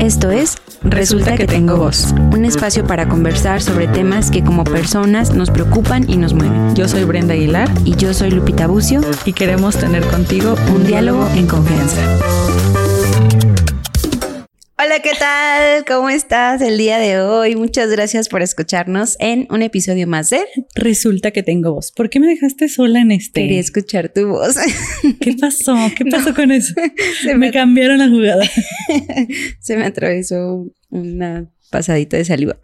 Esto es Resulta que tengo voz, un espacio para conversar sobre temas que como personas nos preocupan y nos mueven. Yo soy Brenda Aguilar Y yo soy Lupita Bucio y queremos tener contigo un diálogo en confianza. Hola, ¿qué tal? ¿Cómo estás el día de hoy? Muchas gracias por escucharnos en un episodio más de Resulta que tengo voz. ¿Por qué me dejaste sola en este? Quería escuchar tu voz. ¿Qué pasó? ¿Qué pasó con eso? Se me... cambiaron la jugada. Se me atravesó una pasadita de saliva.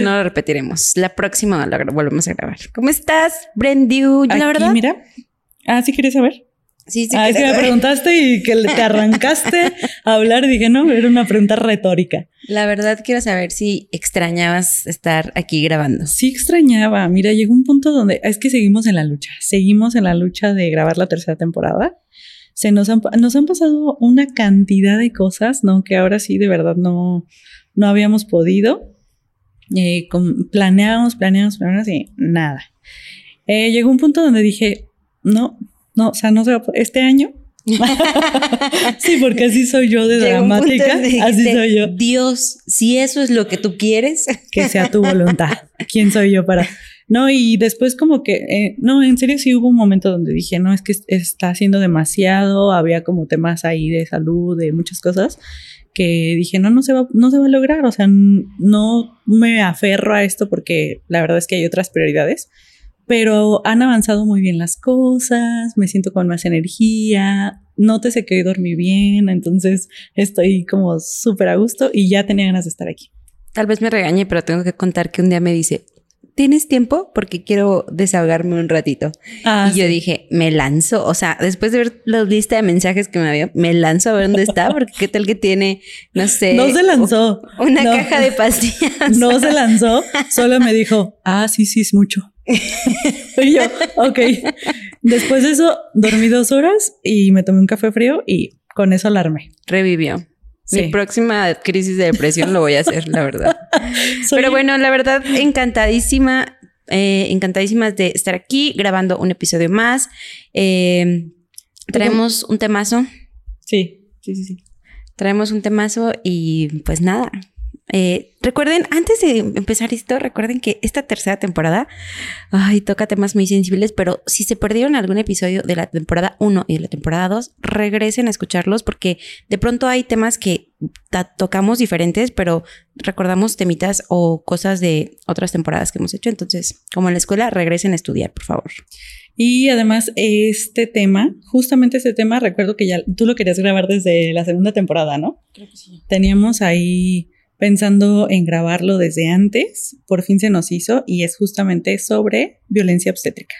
no lo repetiremos. La próxima la volvemos a grabar. ¿Cómo estás, Brendu? La verdad. Mira. Ah, ¿sí quieres saber? Sí, sí. Ah, es que me preguntaste y que te arrancaste a hablar dije, no, era una pregunta retórica. La verdad quiero saber si extrañabas estar aquí grabando. Sí extrañaba. Mira, llegó un punto donde es que seguimos en la lucha. Seguimos en la lucha de grabar la tercera temporada. Se nos han, nos han pasado una cantidad de cosas, ¿no? Que ahora sí, de verdad, no, no habíamos podido. Eh, con, planeamos, planeamos, planeamos y nada. Eh, llegó un punto donde dije, no, no, o sea, no se va a Este año. sí, porque así soy yo de dramática. así soy yo. Dios, si eso es lo que tú quieres. que sea tu voluntad. ¿Quién soy yo para.? No, y después como que, eh, no, en serio sí hubo un momento donde dije, no, es que está haciendo demasiado, había como temas ahí de salud, de muchas cosas, que dije, no, no se va, no se va a lograr, o sea, no me aferro a esto porque la verdad es que hay otras prioridades pero han avanzado muy bien las cosas, me siento con más energía, nótese que hoy dormí bien, entonces estoy como súper a gusto y ya tenía ganas de estar aquí. Tal vez me regañe, pero tengo que contar que un día me dice, ¿tienes tiempo? Porque quiero desahogarme un ratito. Ah, y yo dije, me lanzo, o sea, después de ver la lista de mensajes que me había, me lanzo a ver dónde está, porque qué tal que tiene, no sé. No se lanzó. Una caja de pastillas. No se lanzó, solo me dijo, ah, sí, sí, es mucho. Y yo, ok. Después de eso, dormí dos horas y me tomé un café frío y con eso alarmé. Revivió. Mi próxima crisis de depresión lo voy a hacer, la verdad. Pero bueno, la verdad, encantadísima, eh, encantadísimas de estar aquí grabando un episodio más. Eh, traemos un temazo. Sí, sí, sí, sí. Traemos un temazo y pues nada, eh, recuerden, antes de empezar esto, recuerden que esta tercera temporada, ay, toca temas muy sensibles, pero si se perdieron algún episodio de la temporada 1 y de la temporada 2, regresen a escucharlos porque de pronto hay temas que tocamos diferentes, pero recordamos temitas o cosas de otras temporadas que hemos hecho. Entonces, como en la escuela, regresen a estudiar, por favor. Y además, este tema, justamente este tema, recuerdo que ya tú lo querías grabar desde la segunda temporada, ¿no? Creo que sí. Teníamos ahí pensando en grabarlo desde antes, por fin se nos hizo y es justamente sobre violencia obstétrica.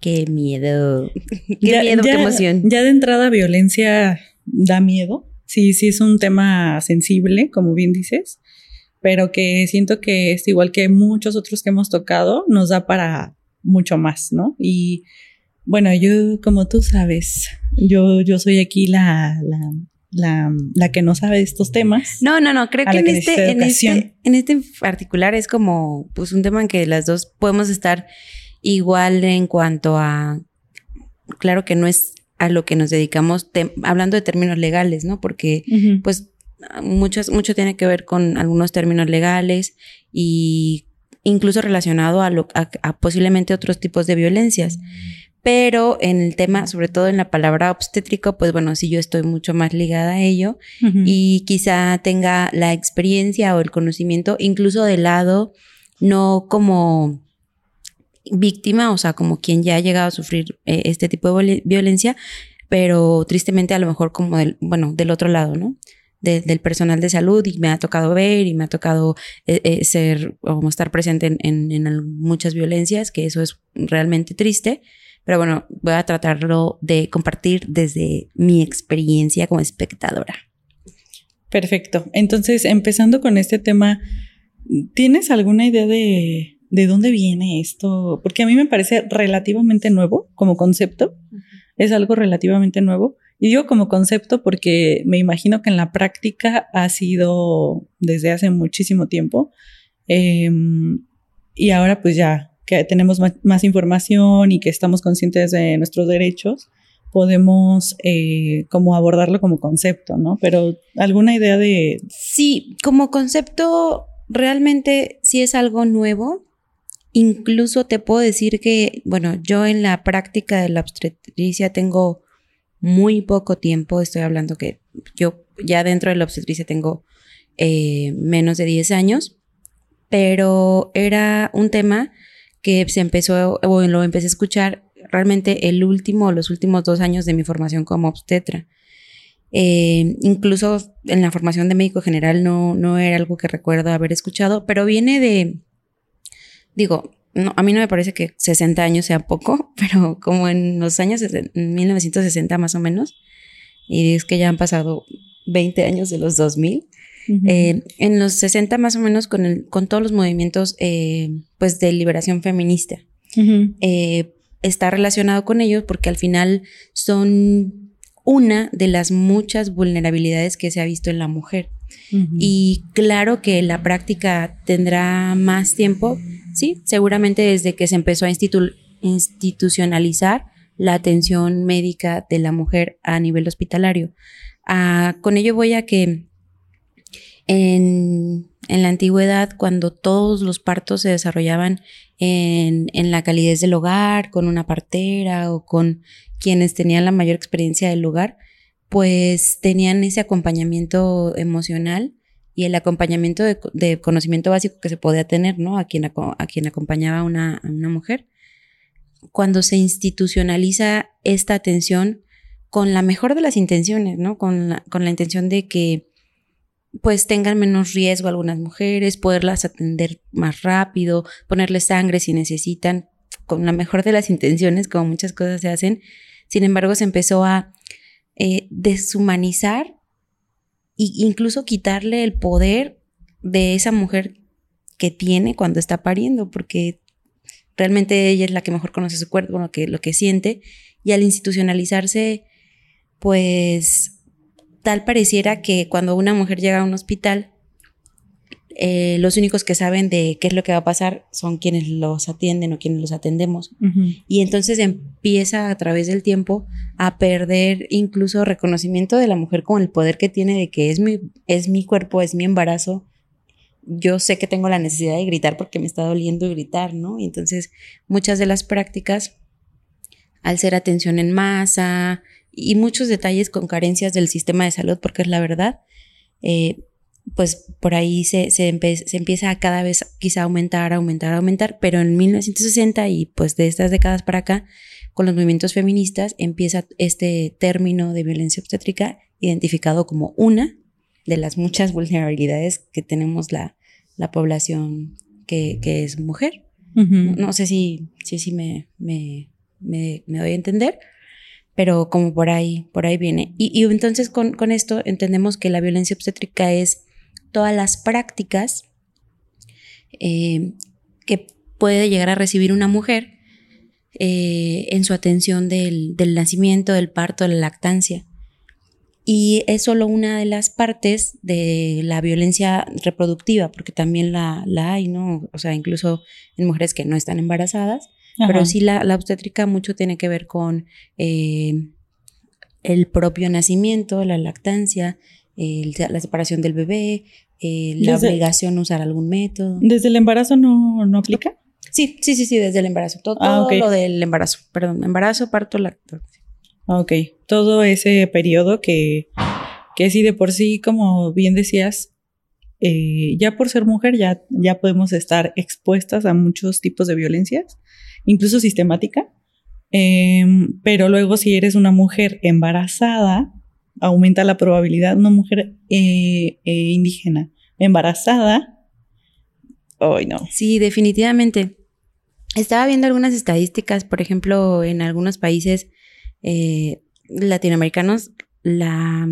Qué miedo, qué miedo, qué emoción. Ya de entrada violencia da miedo, sí, sí es un tema sensible, como bien dices, pero que siento que es igual que muchos otros que hemos tocado, nos da para mucho más, ¿no? Y bueno, yo, como tú sabes, yo, yo soy aquí la, la la, la, que no sabe estos temas. No, no, no, creo que, en este, en este, en este particular es como pues un tema en que las dos podemos estar igual en cuanto a, claro que no es a lo que nos dedicamos, hablando de términos legales, ¿no? Porque pues muchos, mucho tiene que ver con algunos términos legales y incluso relacionado a, lo, a posiblemente otros tipos de violencias pero en el tema, sobre todo en la palabra obstétrico, pues bueno, sí yo estoy mucho más ligada a ello y quizá tenga la experiencia o el conocimiento incluso del lado no como víctima, o sea, como quien ya ha llegado a sufrir eh, este tipo de violencia, pero tristemente a lo mejor como del, bueno, del otro lado, ¿no? del personal de salud y me ha tocado ver y me ha tocado eh, eh, ser o estar presente en muchas violencias, que eso es realmente triste. Pero bueno, voy a tratarlo de compartir desde mi experiencia como espectadora. Perfecto. Entonces, empezando con este tema, ¿tienes alguna idea de, de dónde viene esto? Porque a mí me parece relativamente nuevo como concepto. Es algo relativamente nuevo. Y digo como concepto porque me imagino que en la práctica ha sido desde hace muchísimo tiempo. Em, y ahora pues ya que tenemos más, información y que estamos conscientes de nuestros derechos, podemos eh, como abordarlo como concepto, ¿no? Pero alguna idea de... Sí, como concepto realmente sí es algo nuevo. Incluso te puedo decir que, bueno, yo en la práctica de la obstetricia tengo muy poco tiempo, estoy hablando que yo ya dentro de la obstetricia tengo eh, menos de 10 años, pero era un tema que se empezó o lo empecé a escuchar realmente el último, los últimos dos años de mi formación como obstetra. Eh, incluso en la formación de médico general no, no era algo que recuerdo haber escuchado, pero viene de, digo, a mí no me parece que 60 años sea poco, pero como en los años, en 1960 más o menos, y es que ya han pasado 20 años de los 2000, eh, en los 60 más o menos con, el, con todos los movimientos eh, pues de liberación feminista está relacionado con ellos porque al final son una de las muchas vulnerabilidades que se ha visto en la mujer. Y claro que la práctica tendrá más tiempo, sí, seguramente desde que se empezó a institucionalizar la atención médica de la mujer a nivel hospitalario. Ah, con ello voy a que en, en, la antigüedad, cuando todos los partos se desarrollaban en, en, la calidez del hogar, con una partera o con quienes tenían la mayor experiencia del lugar, pues tenían ese acompañamiento emocional y el acompañamiento de, conocimiento básico que se podía tener, ¿no? A quien, a quien acompañaba a una, una mujer. Cuando se institucionaliza esta atención con la mejor de las intenciones, ¿no? Con con la intención de que pues tengan menos riesgo algunas mujeres, poderlas atender más rápido, ponerles sangre si necesitan, con la mejor de las intenciones, como muchas cosas se hacen. Sin embargo, se empezó a eh, deshumanizar e incluso quitarle el poder de esa mujer que tiene cuando está pariendo, porque realmente ella es la que mejor conoce su cuerpo, lo que, lo que siente, y al institucionalizarse, pues tal pareciera que cuando una mujer llega a un hospital, eh, los únicos que saben de qué es lo que va a pasar son quienes los atienden o quienes los atendemos. Y entonces empieza a través del tiempo a perder incluso reconocimiento de la mujer con el poder que tiene de que es mi, es mi cuerpo, es mi embarazo. Yo sé que tengo la necesidad de gritar porque me está doliendo gritar, ¿no? Y entonces muchas de las prácticas, al ser atención en masa, y muchos detalles con carencias del sistema de salud, porque es la verdad, eh, pues por ahí se, se, empieza a cada vez quizá aumentar, aumentar, aumentar, pero en 1960 y pues de estas décadas para acá, con los movimientos feministas, empieza este término de violencia obstétrica identificado como una de las muchas vulnerabilidades que tenemos la, la población que, que, es mujer. no, sé si, si, si me, me, me, me doy a entender pero como por ahí, por ahí viene. Y, entonces con, esto entendemos que la violencia obstétrica es todas las prácticas eh, que puede llegar a recibir una mujer eh, en su atención del, nacimiento, del parto, de la lactancia. Y es solo una de las partes de la violencia reproductiva, porque también la, la hay, ¿no? O sea, incluso en mujeres que no están embarazadas pero sí la, obstétrica mucho tiene que ver con eh, el propio nacimiento, la lactancia, la separación del bebé, eh, la obligación de usar algún método. ¿Desde el embarazo no, no aplica? Sí, sí, sí, sí, desde el embarazo. Todo, ah, lo del embarazo, perdón, embarazo, parto, lactancia. Ok, todo ese periodo que, que sí de por sí, como bien decías, eh, ya por ser mujer ya, ya podemos estar expuestas a muchos tipos de violencias incluso sistemática. Em, pero luego si eres una mujer embarazada, aumenta la probabilidad, una mujer eh, eh, indígena embarazada, hoy no. Sí, definitivamente. Estaba viendo algunas estadísticas, por ejemplo, en algunos países eh, latinoamericanos, la,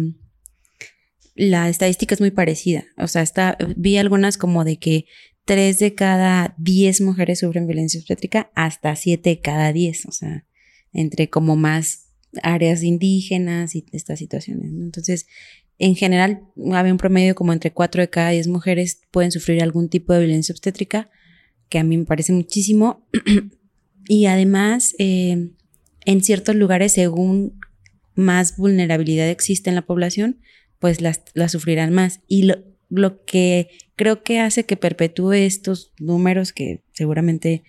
la estadística es muy parecida. O sea, está, vi algunas como de que tres de cada diez mujeres sufren violencia obstétrica, hasta siete de cada diez, o sea, entre como más áreas indígenas y estas situaciones. Entonces, en general, había un promedio como entre cuatro de cada diez mujeres pueden sufrir algún tipo de violencia obstétrica, que a mí me parece muchísimo. y además, eh, en ciertos lugares, según más vulnerabilidad existe en la población, pues las, sufrirán más. Y lo, lo que creo que hace que perpetúe estos números que seguramente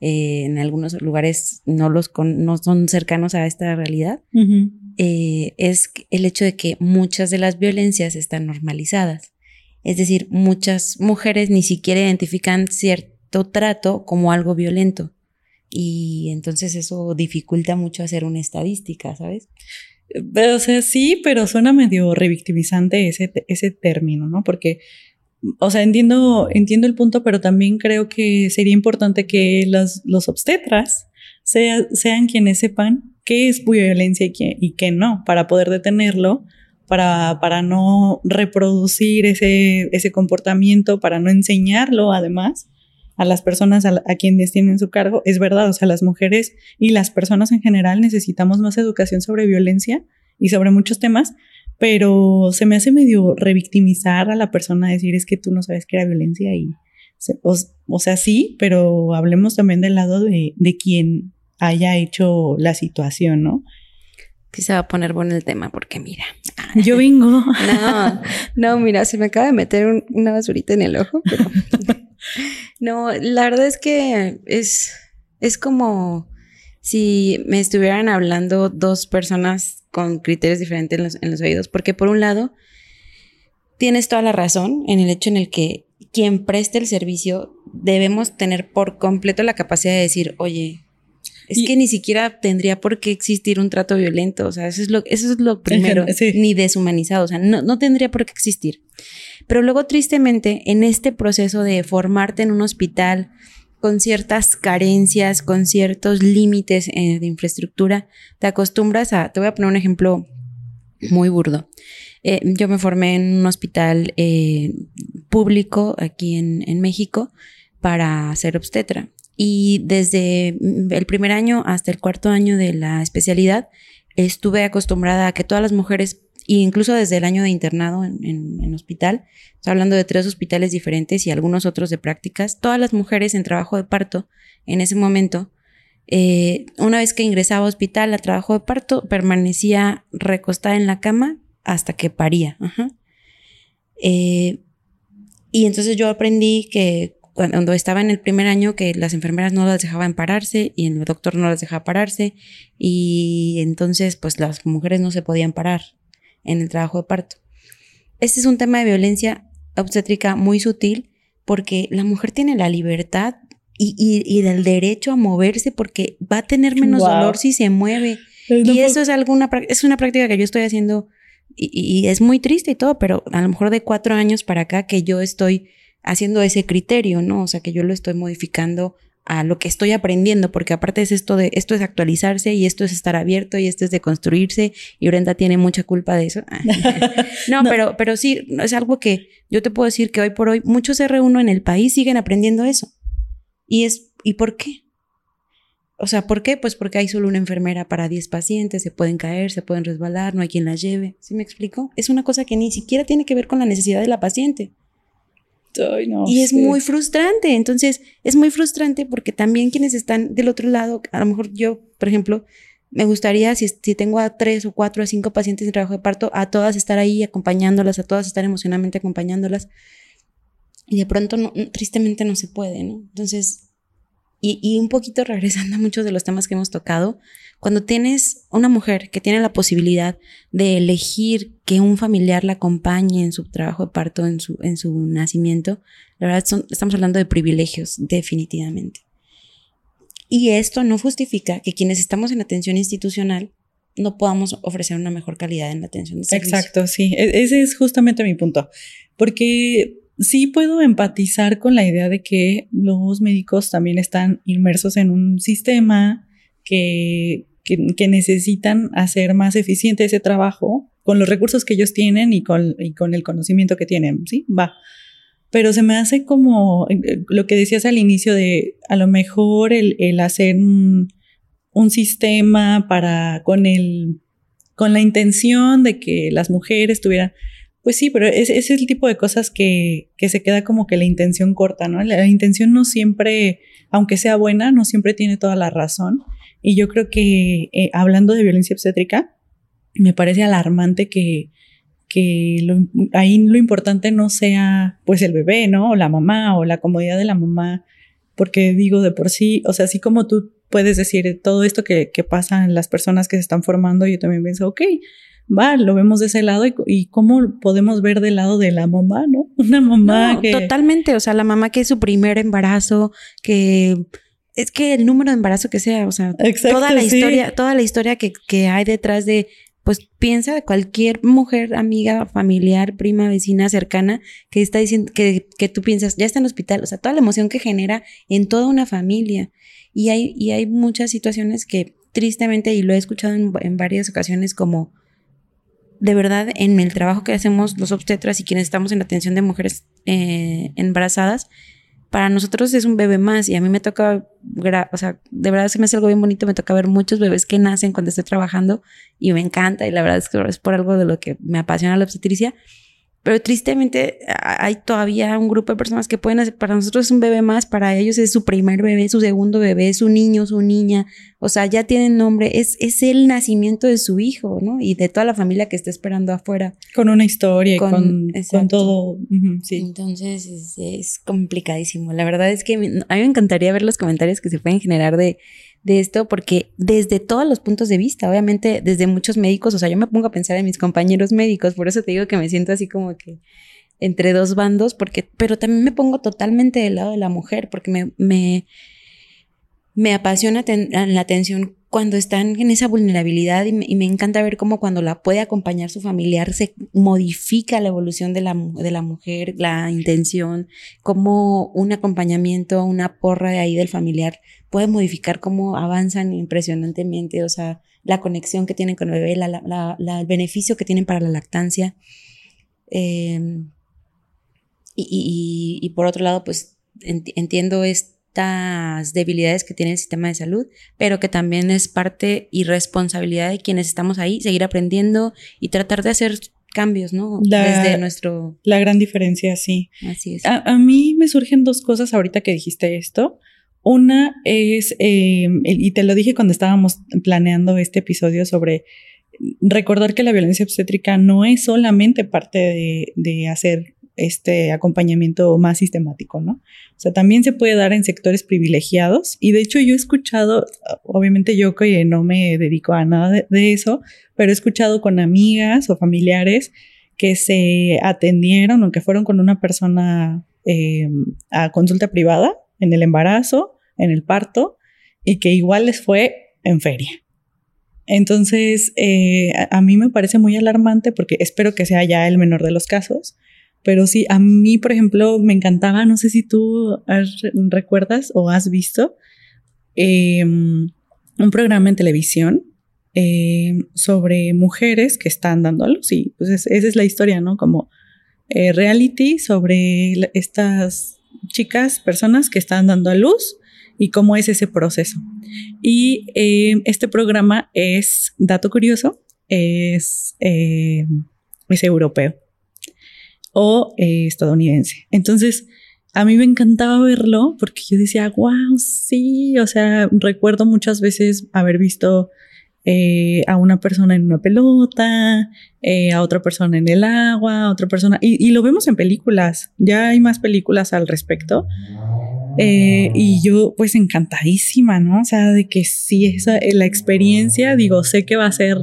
eh, en algunos lugares no, los no son cercanos a esta realidad, eh, es el hecho de que muchas de las violencias están normalizadas. Es decir, muchas mujeres ni siquiera identifican cierto trato como algo violento. Y entonces eso dificulta mucho hacer una estadística, ¿sabes? O sea, sí, pero suena medio revictimizante ese, ese término, ¿no? Porque, o sea, entiendo, entiendo el punto, pero también creo que sería importante que los, los obstetras sean quienes sepan qué es violencia y qué, y qué no, para poder detenerlo, para, para no reproducir ese, ese comportamiento, para no enseñarlo además a las personas a, quienes tienen su cargo. Es verdad, o sea, las mujeres y las personas en general necesitamos más educación sobre violencia y sobre muchos temas, pero se me hace medio revictimizar a la persona, decir es que tú no sabes qué era violencia y, o, sea, sí, pero hablemos también del lado de, de quien haya hecho la situación, ¿no? Sí se va a poner bueno el tema porque mira. Yo vengo. No, no, mira, se me acaba de meter una basurita en el ojo, pero no, la verdad es que es, es como si me estuvieran hablando dos personas con criterios diferentes en los, en los oídos, porque por un lado, tienes toda la razón en el hecho en el que quien preste el servicio debemos tener por completo la capacidad de decir, oye, es que ni siquiera tendría por qué existir un trato violento, o sea, eso es lo, eso es lo primero, ni deshumanizado, o sea, no, no tendría por qué existir. Pero luego, tristemente, en este proceso de formarte en un hospital con ciertas carencias, con ciertos límites eh, de infraestructura, te acostumbras a, te voy a poner un ejemplo muy burdo. Eh, yo me formé en un hospital eh, público aquí en, en México para ser obstetra. Y desde el primer año hasta el cuarto año de la especialidad, estuve acostumbrada a que todas las mujeres, incluso desde el año de internado en, en, hospital, estoy hablando de tres hospitales diferentes y algunos otros de prácticas, todas las mujeres en trabajo de parto en ese momento, eh, una vez que ingresaba a hospital a trabajo de parto, permanecía recostada en la cama hasta que paría. Eh, y entonces yo aprendí que cuando estaba en el primer año que las enfermeras no las dejaban pararse y el doctor no las dejaba pararse y entonces pues las mujeres no se podían parar en el trabajo de parto. Este es un tema de violencia obstétrica muy sutil porque la mujer tiene la libertad y, y, el derecho a moverse porque va a tener menos dolor si se mueve. y eso es alguna es una práctica que yo estoy haciendo y, y, es muy triste y todo, pero a lo mejor de cuatro años para acá que yo estoy haciendo ese criterio, ¿no? O sea, que yo lo estoy modificando a lo que estoy aprendiendo, porque aparte es esto de, esto es actualizarse y esto es estar abierto y esto es de construirse y Brenda tiene mucha culpa de eso. no, Pero, pero sí, es algo que yo te puedo decir que hoy por hoy muchos R1 en el país siguen aprendiendo eso. Y es, ¿y por qué? O sea, ¿por qué? Pues porque hay solo una enfermera para 10 pacientes, se pueden caer, se pueden resbalar, no hay quien las lleve. ¿Sí me explico? Es una cosa que ni siquiera tiene que ver con la necesidad de la paciente y es muy frustrante. Entonces, es muy frustrante porque también quienes están del otro lado, a lo mejor yo, por ejemplo, me gustaría, si, si tengo a tres o cuatro o cinco pacientes en trabajo de parto, a todas estar ahí acompañándolas, a todas estar emocionalmente acompañándolas. Y de pronto, no, tristemente, no se puede, ¿no? Entonces, y, y un poquito regresando a muchos de los temas que hemos tocado, cuando tienes una mujer que tiene la posibilidad de elegir que un familiar la acompañe en su trabajo de parto, en su, en su nacimiento, la verdad estamos hablando de privilegios, definitivamente. Y esto no justifica que quienes estamos en atención institucional no podamos ofrecer una mejor calidad en la atención de servicio. Exacto, sí. E-, ese es justamente mi punto. Porque sí puedo empatizar con la idea de que los médicos también están inmersos en un sistema que, que, necesitan hacer más eficiente ese trabajo con los recursos que ellos tienen y con, y con el conocimiento que tienen, ¿sí? Va. Pero se me hace como eh, lo que decías al inicio de a lo mejor el, el hacer un, un, sistema para con el con la intención de que las mujeres tuvieran pues sí, pero es, es el tipo de cosas que, que, se queda como que la intención corta, ¿no? La, la, intención no siempre, aunque sea buena, no siempre tiene toda la razón. Y yo creo que eh, hablando de violencia obstétrica, me parece alarmante que, que ahí lo importante no sea pues el bebé, ¿no? O la mamá o la comodidad de la mamá, porque digo de por sí, o sea, así como tú puedes decir todo esto que, que pasa en las personas que se están formando, yo también pienso, ok, va, lo vemos de ese lado y, cómo podemos ver del lado de la mamá, ¿no? Una mamá que... Totalmente, o sea, la mamá que es su primer embarazo, que es que el número de embarazo que sea, o sea, toda la historia, toda la historia que, que hay detrás de pues piensa de cualquier mujer, amiga, familiar, prima, vecina, cercana, que está diciendo, que, que, tú piensas, ya está en el hospital, o sea, toda la emoción que genera en toda una familia. Y hay, y hay muchas situaciones que tristemente, y lo he escuchado en, varias ocasiones, como de verdad en el trabajo que hacemos los obstetras y quienes estamos en la atención de mujeres eh, embarazadas, para nosotros es un bebé más y a mí me toca, o sea, de verdad se me hace algo bien bonito, me toca ver muchos bebés que nacen cuando estoy trabajando y me encanta y la verdad es que es por algo de lo que me apasiona la obstetricia, pero tristemente hay todavía un grupo de personas que pueden hacer, para nosotros es un bebé más, para ellos es su primer bebé, su segundo bebé, su niño, su niña, o sea, ya tienen nombre, es, es el nacimiento de su hijo, ¿no? Y de toda la familia que está esperando afuera. Con una historia y con, con, todo. sí. Entonces es, es, complicadísimo. La verdad es que a mí me encantaría ver los comentarios que se pueden generar de de esto porque desde todos los puntos de vista, obviamente desde muchos médicos, o sea, yo me pongo a pensar en mis compañeros médicos, por eso te digo que me siento así como que entre dos bandos, porque, pero también me pongo totalmente del lado de la mujer, porque me, me, me apasiona la atención cuando están en esa vulnerabilidad y me, encanta ver cómo cuando la puede acompañar su familiar se modifica la evolución de la, de la mujer, la intención, como un acompañamiento, una porra de ahí del familiar puede modificar cómo avanzan impresionantemente, o sea, la conexión que tienen con el bebé, el beneficio que tienen para la lactancia. Em, y, por otro lado, pues entiendo debilidades que tiene el sistema de salud, pero que también es parte y responsabilidad de quienes estamos ahí, seguir aprendiendo y tratar de hacer cambios, ¿no? Desde nuestro... La gran diferencia, sí. Así es. A, a, mí me surgen dos cosas ahorita que dijiste esto. Una es, em, y te lo dije cuando estábamos planeando este episodio sobre recordar que la violencia obstétrica no es solamente parte de, hacer este acompañamiento más sistemático, ¿no? O sea, también se puede dar en sectores privilegiados y de hecho yo he escuchado, obviamente yo que no me dedico a nada de, eso, pero he escuchado con amigas o familiares que se atendieron o que fueron con una persona em, a consulta privada en el embarazo en el parto y que igual les fue en feria. Entonces, eh, a, mí me parece muy alarmante porque espero que sea ya el menor de los casos, pero sí, a mí, por ejemplo, me encantaba, no sé si tú recuerdas o has visto em, un programa en televisión em, sobre mujeres que están dando a luz y pues esa es la historia, ¿no? Como eh, reality sobre estas chicas, personas que están dando a luz y cómo es ese proceso. Y eh, este programa es, dato curioso, es, es europeo o eh, estadounidense. Entonces, a mí me encantaba verlo porque yo decía, wow, sí, o sea, recuerdo muchas veces haber visto a una persona en una pelota, a otra persona en el agua, a otra persona, y, lo vemos en películas, ya hay más películas al respecto. Eh, y yo pues encantadísima, ¿no? O sea, de que sí, esa, la experiencia, digo, sé que va a ser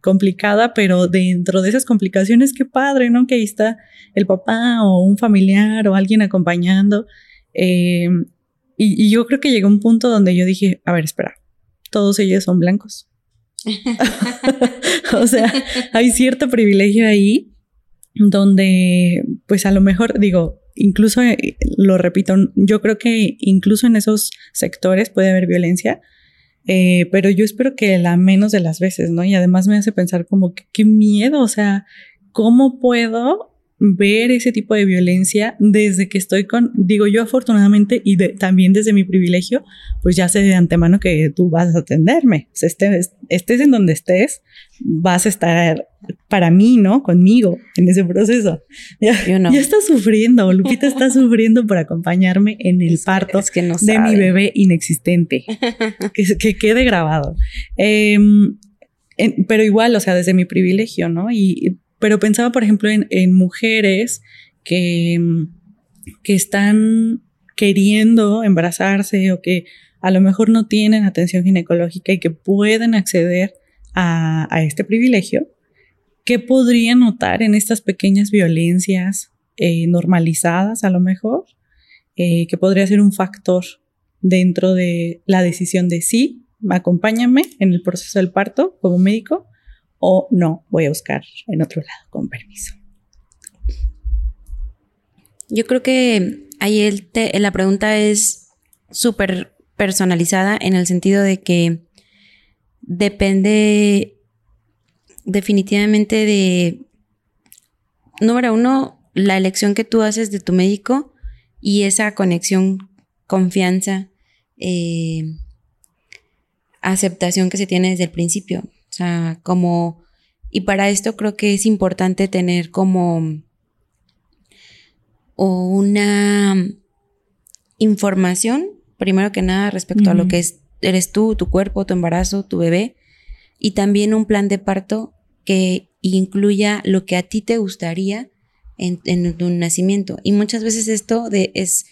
complicada, pero dentro de esas complicaciones, qué padre, ¿no? Que ahí está el papá o un familiar o alguien acompañando. Eh, y, y, yo creo que llegó un punto donde yo dije, a ver, espera, todos ellos son blancos. o sea, hay cierto privilegio ahí donde, pues a lo mejor, digo, incluso, eh, lo repito, yo creo que incluso en esos sectores puede haber violencia, eh, pero yo espero que la menos de las veces, ¿no? Y además me hace pensar como que qué miedo, o sea, ¿cómo puedo ver ese tipo de violencia desde que estoy con, digo yo afortunadamente y también desde mi privilegio, pues ya sé de antemano que tú vas a atenderme, estés, estés en donde estés, vas a estar para mí, ¿no? Conmigo en ese proceso. Ya, está sufriendo, Lupita está sufriendo por acompañarme en el parto de mi bebé inexistente. que, que, quede grabado. Em, pero igual, o sea, desde mi privilegio, ¿no? Y, pero pensaba, por ejemplo, en, mujeres que, que están queriendo embarazarse o que a lo mejor no tienen atención ginecológica y que pueden acceder a, este privilegio, ¿qué podrían notar en estas pequeñas violencias eh, normalizadas a lo mejor? Eh, que podría ser un factor dentro de la decisión de sí, acompáñame en el proceso del parto como médico o no, voy a buscar en otro lado con permiso. Yo creo que ahí el la pregunta es súper personalizada en el sentido de que depende definitivamente de, número uno, la elección que tú haces de tu médico y esa conexión, confianza, eh, aceptación que se tiene desde el principio. O sea, como, y para esto creo que es importante tener como una información, primero que nada, respecto a lo que es, eres tú, tu cuerpo, tu embarazo, tu bebé, y también un plan de parto que incluya lo que a ti te gustaría en, en tu nacimiento. Y muchas veces esto de, es,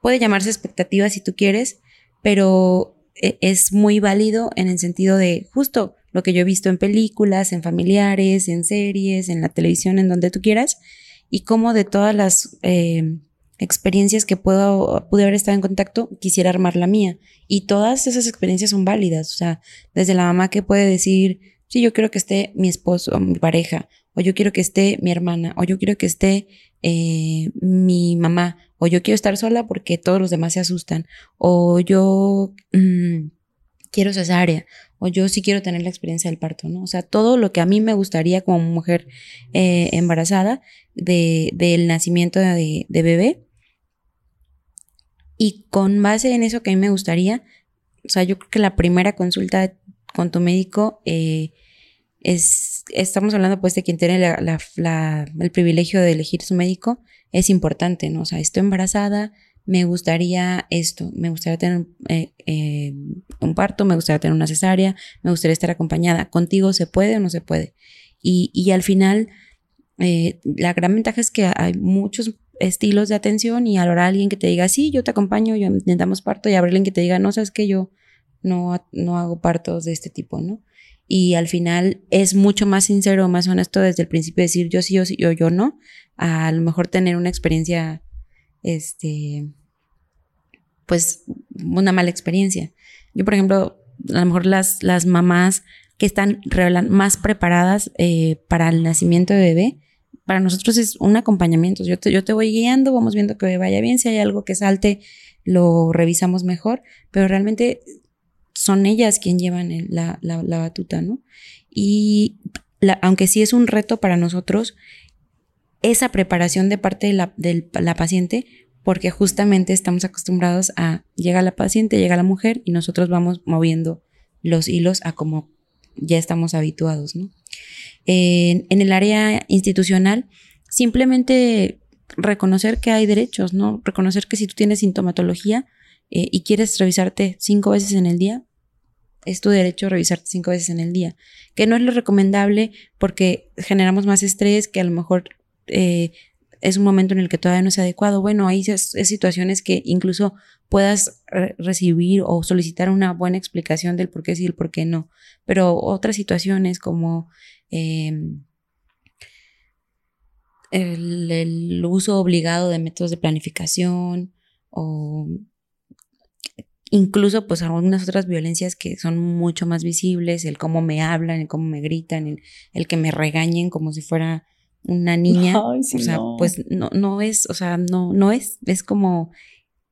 puede llamarse expectativa si tú quieres, pero e, es muy válido en el sentido de justo lo que yo he visto en películas, en familiares, en series, en la televisión, en donde tú quieras, y cómo de todas las eh, experiencias que puedo, pude haber estado en contacto, quisiera armar la mía. Y todas esas experiencias son válidas, o sea, desde la mamá que puede decir, sí, yo quiero que esté mi esposo o mi pareja, o yo quiero que esté mi hermana, o yo quiero que esté eh, mi mamá, o yo quiero estar sola porque todos los demás se asustan, o yo mm, quiero cesárea, o yo sí quiero tener la experiencia del parto, ¿no? O sea, todo lo que a mí me gustaría como mujer eh, embarazada de, del nacimiento de, de, bebé. Y con base en eso que a mí me gustaría, o sea, yo creo que la primera consulta con tu médico eh, es, estamos hablando pues de quien tiene el privilegio de elegir su médico, es importante, ¿no? O sea, estoy embarazada, me gustaría esto, me gustaría tener eh, eh, un parto, me gustaría tener una cesárea, me gustaría estar acompañada. ¿Contigo se puede o no se puede? Y, al final, eh, la gran ventaja es que hay muchos estilos de atención y habrá alguien que te diga, sí, yo te acompaño, yo intentamos parto, y habrá alguien que te diga, no, sabes que yo no, no hago partos de este tipo, ¿no? y al final es mucho más sincero, más honesto desde el principio decir yo sí, yo sí, yo, yo no, a, lo mejor tener una experiencia, este, pues una mala experiencia. Yo, por ejemplo, a lo mejor las, las mamás que están más preparadas eh, para el nacimiento de bebé, para nosotros es un acompañamiento. Yo te, yo te voy guiando, vamos viendo que vaya bien, si hay algo que salte, lo revisamos mejor, pero realmente son ellas quien llevan la, batuta, ¿no? Y aunque sí es un reto para nosotros, esa preparación de parte de la, de la paciente, porque justamente estamos acostumbrados a llega la paciente, llega la mujer y nosotros vamos moviendo los hilos a como ya estamos habituados, ¿no? En, el área institucional, simplemente reconocer que hay derechos, ¿no? Reconocer que si tú tienes sintomatología, eh, y quieres revisarte cinco veces en el día, es tu derecho revisarte cinco veces en el día, que no es lo recomendable porque generamos más estrés, que a lo mejor eh, es un momento en el que todavía no es adecuado. Bueno, hay situaciones que incluso puedas recibir o solicitar una buena explicación del por qué sí y el por qué no, pero otras situaciones como... Em, el, uso obligado de métodos de planificación o incluso pues algunas otras violencias que son mucho más visibles, el cómo me hablan, el cómo me gritan, el, que me regañen como si fuera una niña, o sea, pues no, no es, o sea, no, no es, es como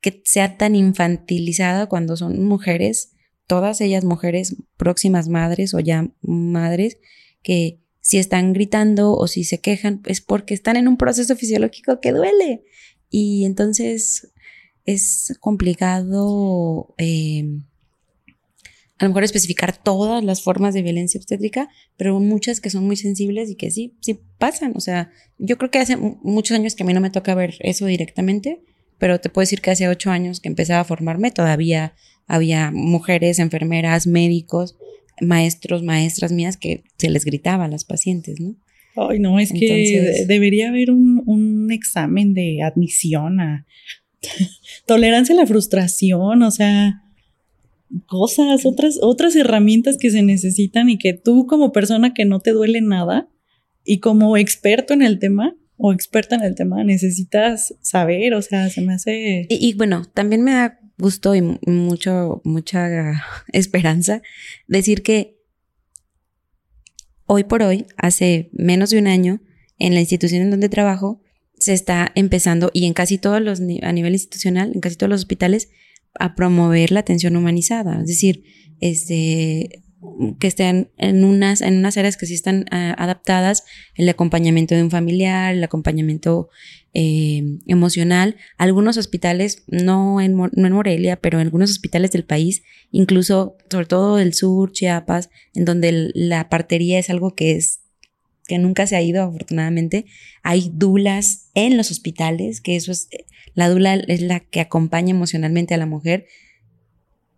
que sea tan infantilizada cuando son mujeres, todas ellas mujeres próximas madres o ya madres, que si están gritando o si se quejan es porque están en un proceso fisiológico que duele. Y entonces es complicado eh, a lo mejor especificar todas las formas de violencia obstétrica, pero muchas que son muy sensibles y que sí, sí pasan. O sea, yo creo que hace muchos años que a mí no me toca ver eso directamente, pero te puedo decir que hace ocho años que empezaba a formarme, todavía había mujeres, enfermeras, médicos maestros, maestras mías que se les gritaba a las pacientes, ¿no? Ay, no, es que debería haber un, un, examen de admisión a tolerancia a la frustración, o sea, cosas, otras, otras herramientas que se necesitan y que tú como persona que no te duele nada y como experto en el tema o experta en el tema necesitas saber, o sea, se me hace... Y, bueno, también me da gusto y mucho, mucha esperanza decir que hoy por hoy, hace menos de un año, en la institución en donde trabajo, se está empezando, y en casi todos los, a nivel institucional, en casi todos los hospitales, a promover la atención humanizada. Es decir, este, que estén en unas, en unas áreas que sí están ah, adaptadas, el acompañamiento de un familiar, el acompañamiento eh, emocional. Algunos hospitales, no en, no en Morelia, pero en algunos hospitales del país, incluso, sobre todo del sur, Chiapas, en donde la partería es algo que es que nunca se ha ido afortunadamente. Hay dulas en los hospitales, que eso es, la dula es la que acompaña emocionalmente a la mujer.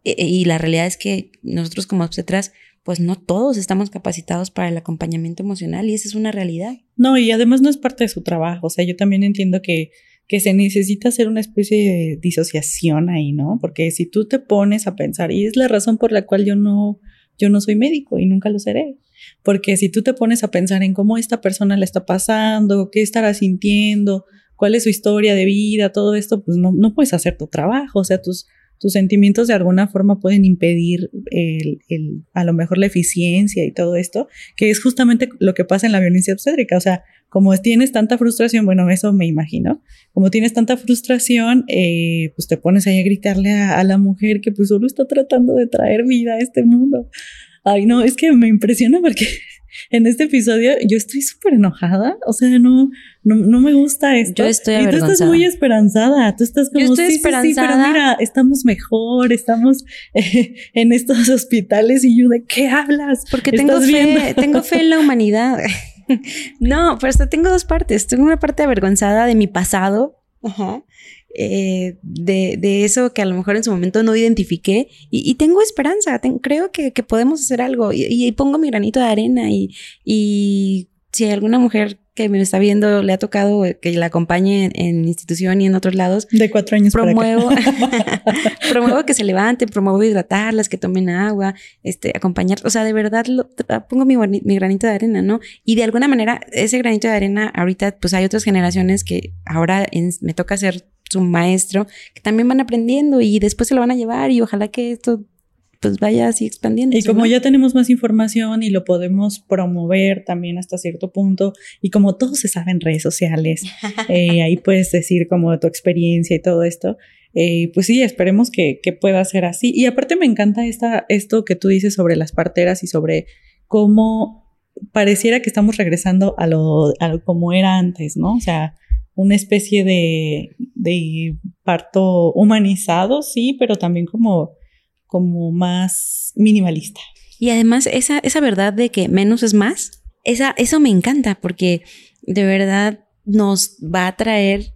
E, e, y la realidad es que nosotros como obstetras, pues no todos estamos capacitados para el acompañamiento emocional y esa es una realidad. No, y además no es parte de su trabajo. O sea, yo también entiendo que, que se necesita hacer una especie de disociación ahí, ¿no? Porque si tú te pones a pensar, y es la razón por la cual yo no, yo no soy médico y nunca lo seré. Porque si tú te pones a pensar en cómo esta persona le está pasando, qué estará sintiendo, cuál es su historia de vida, todo esto, pues no, no puedes hacer tu trabajo. O sea, tus, tus sentimientos de alguna forma pueden impedir el, el, a lo mejor la eficiencia y todo esto, que es justamente lo que pasa en la violencia obstétrica. O sea, como tienes tanta frustración, bueno, eso me imagino, como tienes tanta frustración, eh, pues te pones ahí a gritarle a, a, la mujer que pues solo está tratando de traer vida a este mundo. Ay, no, es que me impresiona porque en este episodio yo estoy súper enojada. O sea, no, no, no, me gusta esto. Yo estoy Y tú estás muy esperanzada. Tú estás como, yo estoy esperanzada. pero mira, estamos mejor, estamos eh, en estos hospitales y yo, ¿de qué hablas? Porque tengo fe, tengo fe en la humanidad. no, pero tengo dos partes. Tengo una parte avergonzada de mi pasado. Ajá eh, de, de, eso que a lo mejor en su momento no identifiqué y, tengo esperanza, creo que, que, podemos hacer algo y, pongo mi granito de arena y, y si alguna mujer que me está viendo le ha tocado que la acompañe en, institución y en otros lados. De cuatro años. Promuevo, promuevo que se levanten, promuevo hidratarlas, que tomen agua, este, acompañar. O sea, de verdad lo, pongo mi, mi, granito de arena, ¿no? Y de alguna manera, ese granito de arena, ahorita, pues hay otras generaciones que ahora me toca ser su maestro, que también van aprendiendo y después se lo van a llevar y ojalá que esto pues vaya así expandiendo. Y como ya tenemos más información y lo podemos promover también hasta cierto punto, y como todo se sabe en redes sociales, eh, ahí puedes decir como tu experiencia y todo esto, eh, pues sí, esperemos que, que, pueda ser así. Y aparte me encanta esta, esto que tú dices sobre las parteras y sobre cómo pareciera que estamos regresando a lo, a lo como era antes, ¿no? O sea, una especie de, de parto humanizado, sí, pero también como, como más minimalista. Y además esa, esa verdad de que menos es más, esa, eso me encanta porque de verdad nos va a traer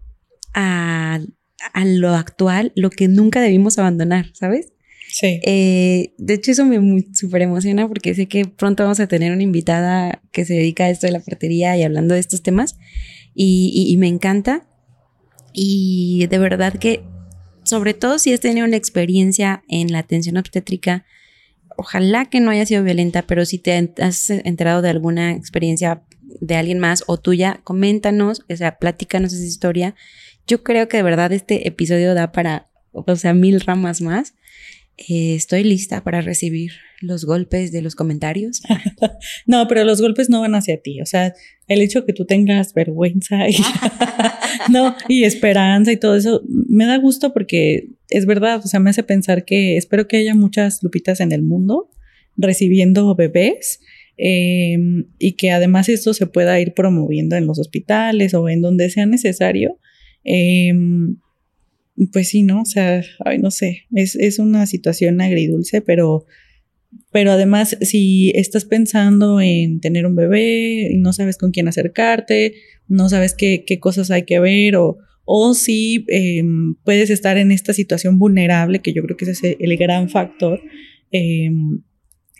a, a lo actual lo que nunca debimos abandonar, ¿sabes? Sí. Eh, de hecho, eso me súper emociona porque sé que pronto vamos a tener una invitada que se dedica a esto de la partería y hablando de estos temas y, me encanta. Y de verdad que, sobre todo si has tenido una experiencia en la atención obstétrica, ojalá que no haya sido violenta, pero si te has enterado de alguna experiencia de alguien más o tuya, coméntanos, o sea, platícanos esa historia. Yo creo que de verdad este episodio da para, o sea, mil ramas más. Eh, estoy lista para recibir los golpes de los comentarios. no, pero los golpes no van hacia ti. O sea, el hecho que tú tengas vergüenza y, no, y esperanza y todo eso, me da gusto porque es verdad. O sea, me hace pensar que espero que haya muchas lupitas en el mundo recibiendo bebés. Em, y que además esto se pueda ir promoviendo en los hospitales o en donde sea necesario. Eh, pues sí, ¿no? O sea, ay, no sé, es, es una situación agridulce, pero, pero además si estás pensando en tener un bebé y no sabes con quién acercarte, no sabes qué, qué cosas hay que ver o, o si eh, puedes estar en esta situación vulnerable, que yo creo que ese es el gran factor, eh,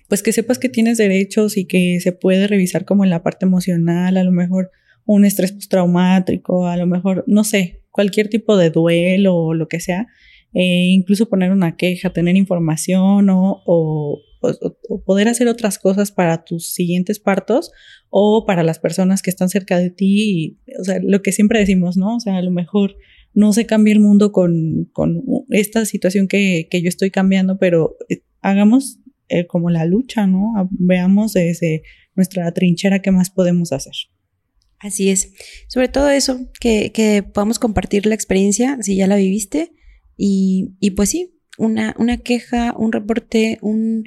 pues que sepas que tienes derechos y que se puede revisar como en la parte emocional, a lo mejor un estrés postraumático, a lo mejor, no sé, cualquier tipo de duelo o lo que sea, eh, incluso poner una queja, tener información o, poder hacer otras cosas para tus siguientes partos o para las personas que están cerca de ti. o sea, lo que siempre decimos, ¿no? O sea, a lo mejor no se cambia el mundo con, esta situación que, que, yo estoy cambiando, pero eh, hagamos eh, como la lucha, ¿no? Veamos desde nuestra trinchera qué más podemos hacer. Así es. Sobre todo eso, que, que podamos compartir la experiencia, si ya la viviste, y, y pues sí, una, una, queja, un reporte, un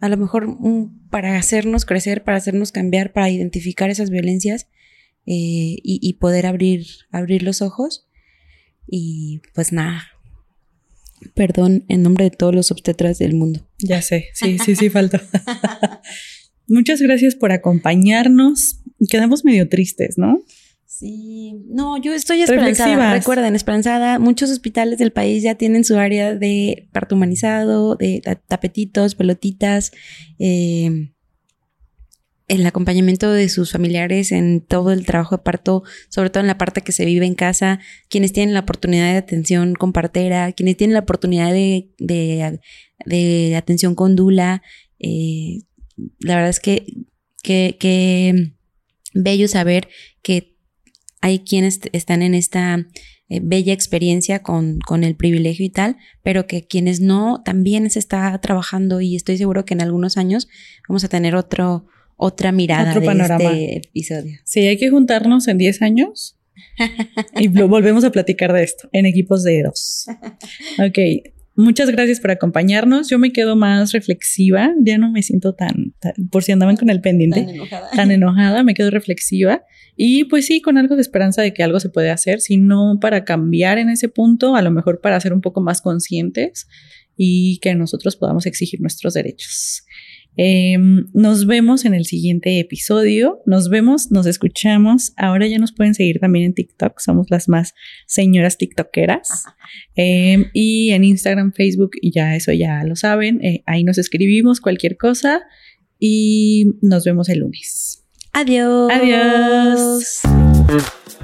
a lo mejor un, para hacernos crecer, para hacernos cambiar, para identificar esas violencias eh, y, y, poder abrir, abrir los ojos. Y pues nada, perdón en nombre de todos los obstetras del mundo. Ya sé, sí, sí, sí, faltó. Muchas gracias por acompañarnos. Quedamos medio tristes, ¿no? Sí, no, yo estoy esperanzada. Recuerden, esperanzada. Muchos hospitales del país ya tienen su área de parto humanizado, de tapetitos, pelotitas, eh, el acompañamiento de sus familiares en todo el trabajo de parto, sobre todo en la parte que se vive en casa, quienes tienen la oportunidad de atención con partera, quienes tienen la oportunidad de, de, atención con dula. Eh, la verdad es que, que, bello saber que hay quienes están en esta eh, bella experiencia con, con, el privilegio y tal, pero que quienes no, también se está trabajando y estoy seguro que en algunos años vamos a tener otro, otra mirada Otro de panorama. este episodio. Sí, hay que juntarnos en 10 años y volvemos a platicar de esto en equipos de dos. Ok, Muchas gracias por acompañarnos. Yo me quedo más reflexiva. Ya no me siento tan, por si andaban con el pendiente, tan enojada. tan enojada. Me quedo reflexiva. Y pues sí, con algo de esperanza de que algo se puede hacer, si no para cambiar en ese punto, a lo mejor para ser un poco más conscientes y que nosotros podamos exigir nuestros derechos. Em, nos vemos en el siguiente episodio. Nos vemos, nos escuchamos. Ahora ya nos pueden seguir también en TikTok. Somos las más señoras TikTokeras. Em, y en Instagram, Facebook, y ya eso ya lo saben. Eh, ahí nos escribimos cualquier cosa. Y nos vemos el lunes. Adiós. Adiós.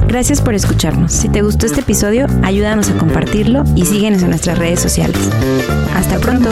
Gracias por escucharnos. Si te gustó este episodio, ayúdanos a compartirlo y síguenos en nuestras redes sociales. Hasta pronto.